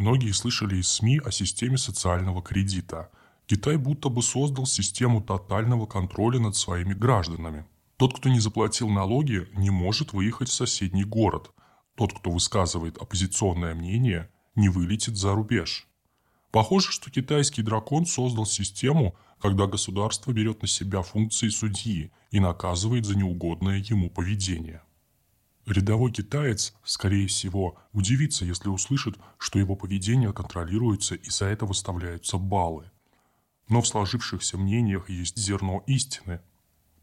Многие слышали из СМИ о системе социального кредита. Китай будто бы создал систему тотального контроля над своими гражданами. Тот, кто не заплатил налоги, не может выехать в соседний город. Тот, кто высказывает оппозиционное мнение, не вылетит за рубеж. Похоже, что китайский дракон создал систему, когда государство берет на себя функции судьи и наказывает за неугодное ему поведение. Рядовой китаец, скорее всего, удивится, если услышит, что его поведение контролируется и за это выставляются баллы. Но в сложившихся мнениях есть зерно истины.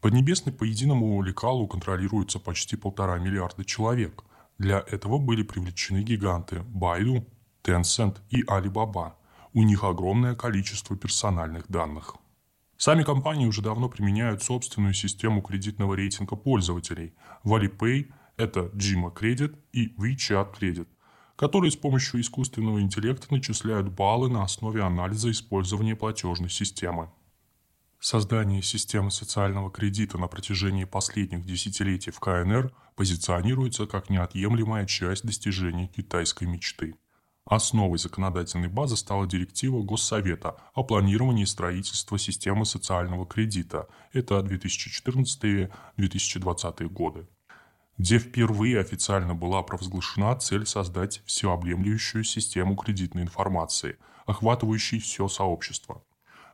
Поднебесный по единому лекалу контролируется почти полтора миллиарда человек. Для этого были привлечены гиганты Байду, Tencent и Alibaba. У них огромное количество персональных данных. Сами компании уже давно применяют собственную систему кредитного рейтинга пользователей. В Alipay это Jima Credit и WeChat Credit, которые с помощью искусственного интеллекта начисляют баллы на основе анализа использования платежной системы. Создание системы социального кредита на протяжении последних десятилетий в КНР позиционируется как неотъемлемая часть достижения китайской мечты. Основой законодательной базы стала директива Госсовета о планировании строительства системы социального кредита. Это 2014-2020 годы где впервые официально была провозглашена цель создать всеобъемлющую систему кредитной информации, охватывающей все сообщество.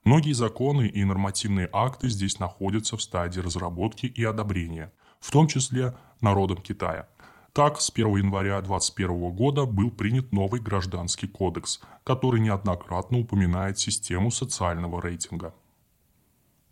Многие законы и нормативные акты здесь находятся в стадии разработки и одобрения, в том числе народом Китая. Так, с 1 января 2021 года был принят новый гражданский кодекс, который неоднократно упоминает систему социального рейтинга.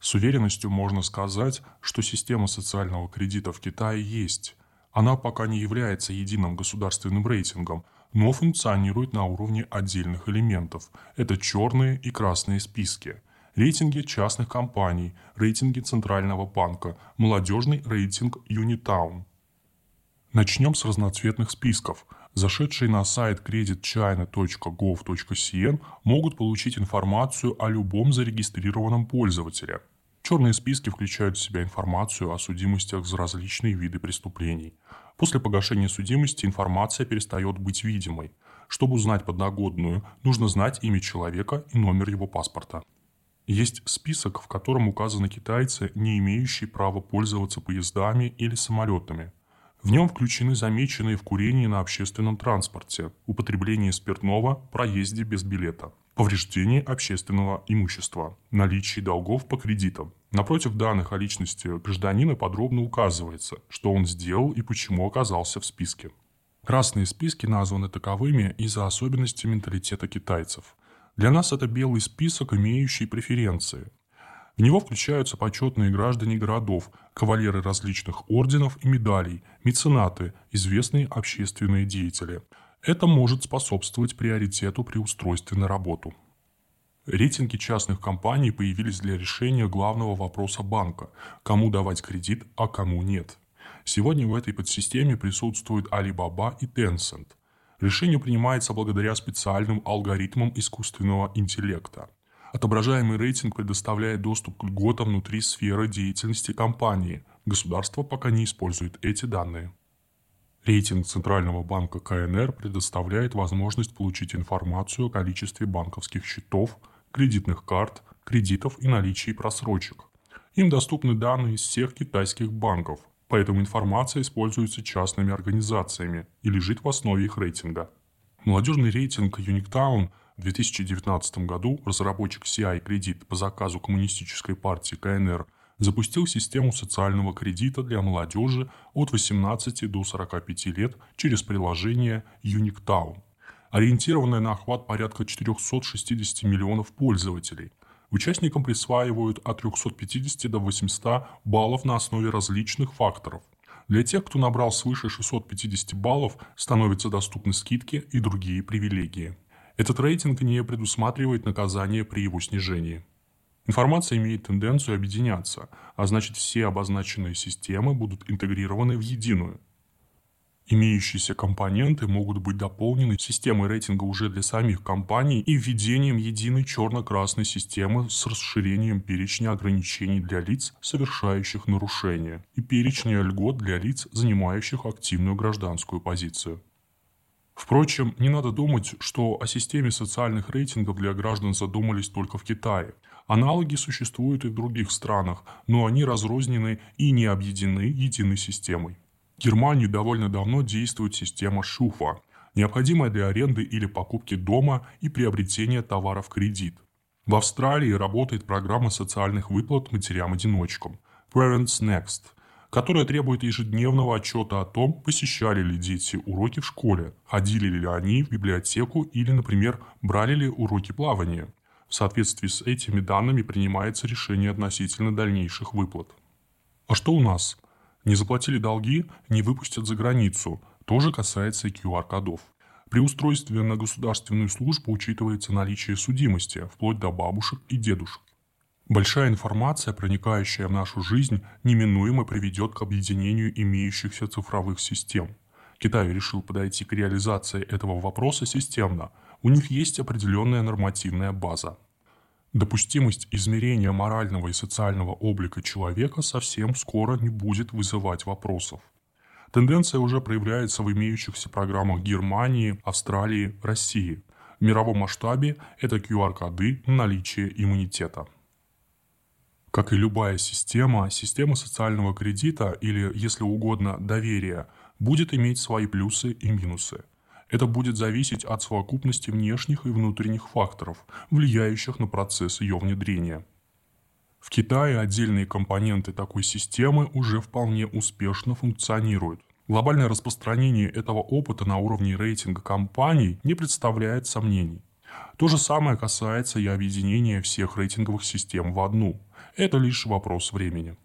С уверенностью можно сказать, что система социального кредита в Китае есть, она пока не является единым государственным рейтингом, но функционирует на уровне отдельных элементов. Это черные и красные списки. Рейтинги частных компаний, рейтинги Центрального банка, молодежный рейтинг Unitown. Начнем с разноцветных списков. Зашедшие на сайт creditchina.gov.cn могут получить информацию о любом зарегистрированном пользователе – Черные списки включают в себя информацию о судимостях за различные виды преступлений. После погашения судимости информация перестает быть видимой. Чтобы узнать подногодную, нужно знать имя человека и номер его паспорта. Есть список, в котором указаны китайцы, не имеющие права пользоваться поездами или самолетами. В нем включены замеченные в курении на общественном транспорте, употребление спиртного, проезде без билета – повреждение общественного имущества, наличие долгов по кредитам. Напротив данных о личности гражданина подробно указывается, что он сделал и почему оказался в списке. Красные списки названы таковыми из-за особенностей менталитета китайцев. Для нас это белый список, имеющий преференции. В него включаются почетные граждане городов, кавалеры различных орденов и медалей, меценаты, известные общественные деятели – это может способствовать приоритету при устройстве на работу. Рейтинги частных компаний появились для решения главного вопроса банка – кому давать кредит, а кому нет. Сегодня в этой подсистеме присутствуют Alibaba и Tencent. Решение принимается благодаря специальным алгоритмам искусственного интеллекта. Отображаемый рейтинг предоставляет доступ к льготам внутри сферы деятельности компании. Государство пока не использует эти данные. Рейтинг Центрального банка КНР предоставляет возможность получить информацию о количестве банковских счетов, кредитных карт, кредитов и наличии просрочек. Им доступны данные из всех китайских банков, поэтому информация используется частными организациями и лежит в основе их рейтинга. Молодежный рейтинг Unictown в 2019 году разработчик CI Кредит по заказу Коммунистической партии КНР – запустил систему социального кредита для молодежи от 18 до 45 лет через приложение Unictown, ориентированное на охват порядка 460 миллионов пользователей. Участникам присваивают от 350 до 800 баллов на основе различных факторов. Для тех, кто набрал свыше 650 баллов, становятся доступны скидки и другие привилегии. Этот рейтинг не предусматривает наказание при его снижении. Информация имеет тенденцию объединяться, а значит все обозначенные системы будут интегрированы в единую. Имеющиеся компоненты могут быть дополнены системой рейтинга уже для самих компаний и введением единой черно-красной системы с расширением перечня ограничений для лиц, совершающих нарушения, и перечня льгот для лиц, занимающих активную гражданскую позицию. Впрочем, не надо думать, что о системе социальных рейтингов для граждан задумались только в Китае. Аналоги существуют и в других странах, но они разрознены и не объединены единой системой. В Германии довольно давно действует система ШУФа, необходимая для аренды или покупки дома и приобретения товара в кредит. В Австралии работает программа социальных выплат матерям-одиночкам Parents Next, которая требует ежедневного отчета о том, посещали ли дети уроки в школе, ходили ли они в библиотеку или, например, брали ли уроки плавания. В соответствии с этими данными принимается решение относительно дальнейших выплат. А что у нас? Не заплатили долги, не выпустят за границу. Тоже касается и QR-кодов. При устройстве на государственную службу учитывается наличие судимости, вплоть до бабушек и дедушек. Большая информация, проникающая в нашу жизнь, неминуемо приведет к объединению имеющихся цифровых систем. Китай решил подойти к реализации этого вопроса системно. У них есть определенная нормативная база. Допустимость измерения морального и социального облика человека совсем скоро не будет вызывать вопросов. Тенденция уже проявляется в имеющихся программах Германии, Австралии, России. В мировом масштабе это QR-коды наличия иммунитета. Как и любая система, система социального кредита или, если угодно, доверия будет иметь свои плюсы и минусы. Это будет зависеть от совокупности внешних и внутренних факторов, влияющих на процесс ее внедрения. В Китае отдельные компоненты такой системы уже вполне успешно функционируют. Глобальное распространение этого опыта на уровне рейтинга компаний не представляет сомнений. То же самое касается и объединения всех рейтинговых систем в одну. Это лишь вопрос времени.